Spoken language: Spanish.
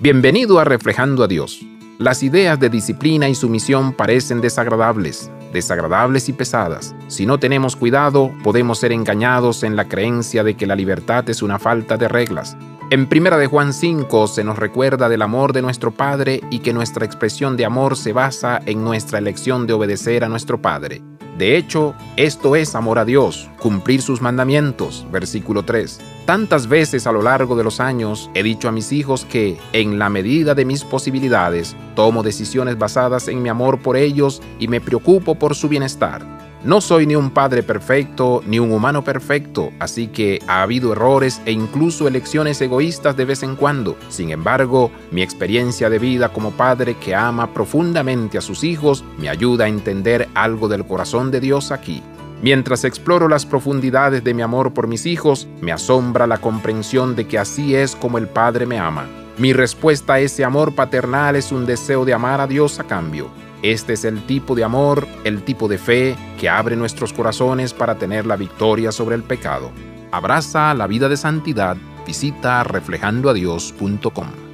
Bienvenido a Reflejando a Dios. Las ideas de disciplina y sumisión parecen desagradables, desagradables y pesadas. Si no tenemos cuidado, podemos ser engañados en la creencia de que la libertad es una falta de reglas. En 1 de Juan 5 se nos recuerda del amor de nuestro Padre y que nuestra expresión de amor se basa en nuestra elección de obedecer a nuestro Padre. De hecho, esto es amor a Dios, cumplir sus mandamientos. Versículo 3. Tantas veces a lo largo de los años he dicho a mis hijos que, en la medida de mis posibilidades, tomo decisiones basadas en mi amor por ellos y me preocupo por su bienestar. No soy ni un padre perfecto ni un humano perfecto, así que ha habido errores e incluso elecciones egoístas de vez en cuando. Sin embargo, mi experiencia de vida como padre que ama profundamente a sus hijos me ayuda a entender algo del corazón de Dios aquí. Mientras exploro las profundidades de mi amor por mis hijos, me asombra la comprensión de que así es como el Padre me ama. Mi respuesta a ese amor paternal es un deseo de amar a Dios a cambio. Este es el tipo de amor, el tipo de fe que abre nuestros corazones para tener la victoria sobre el pecado. Abraza la vida de santidad. Visita reflejandoadios.com.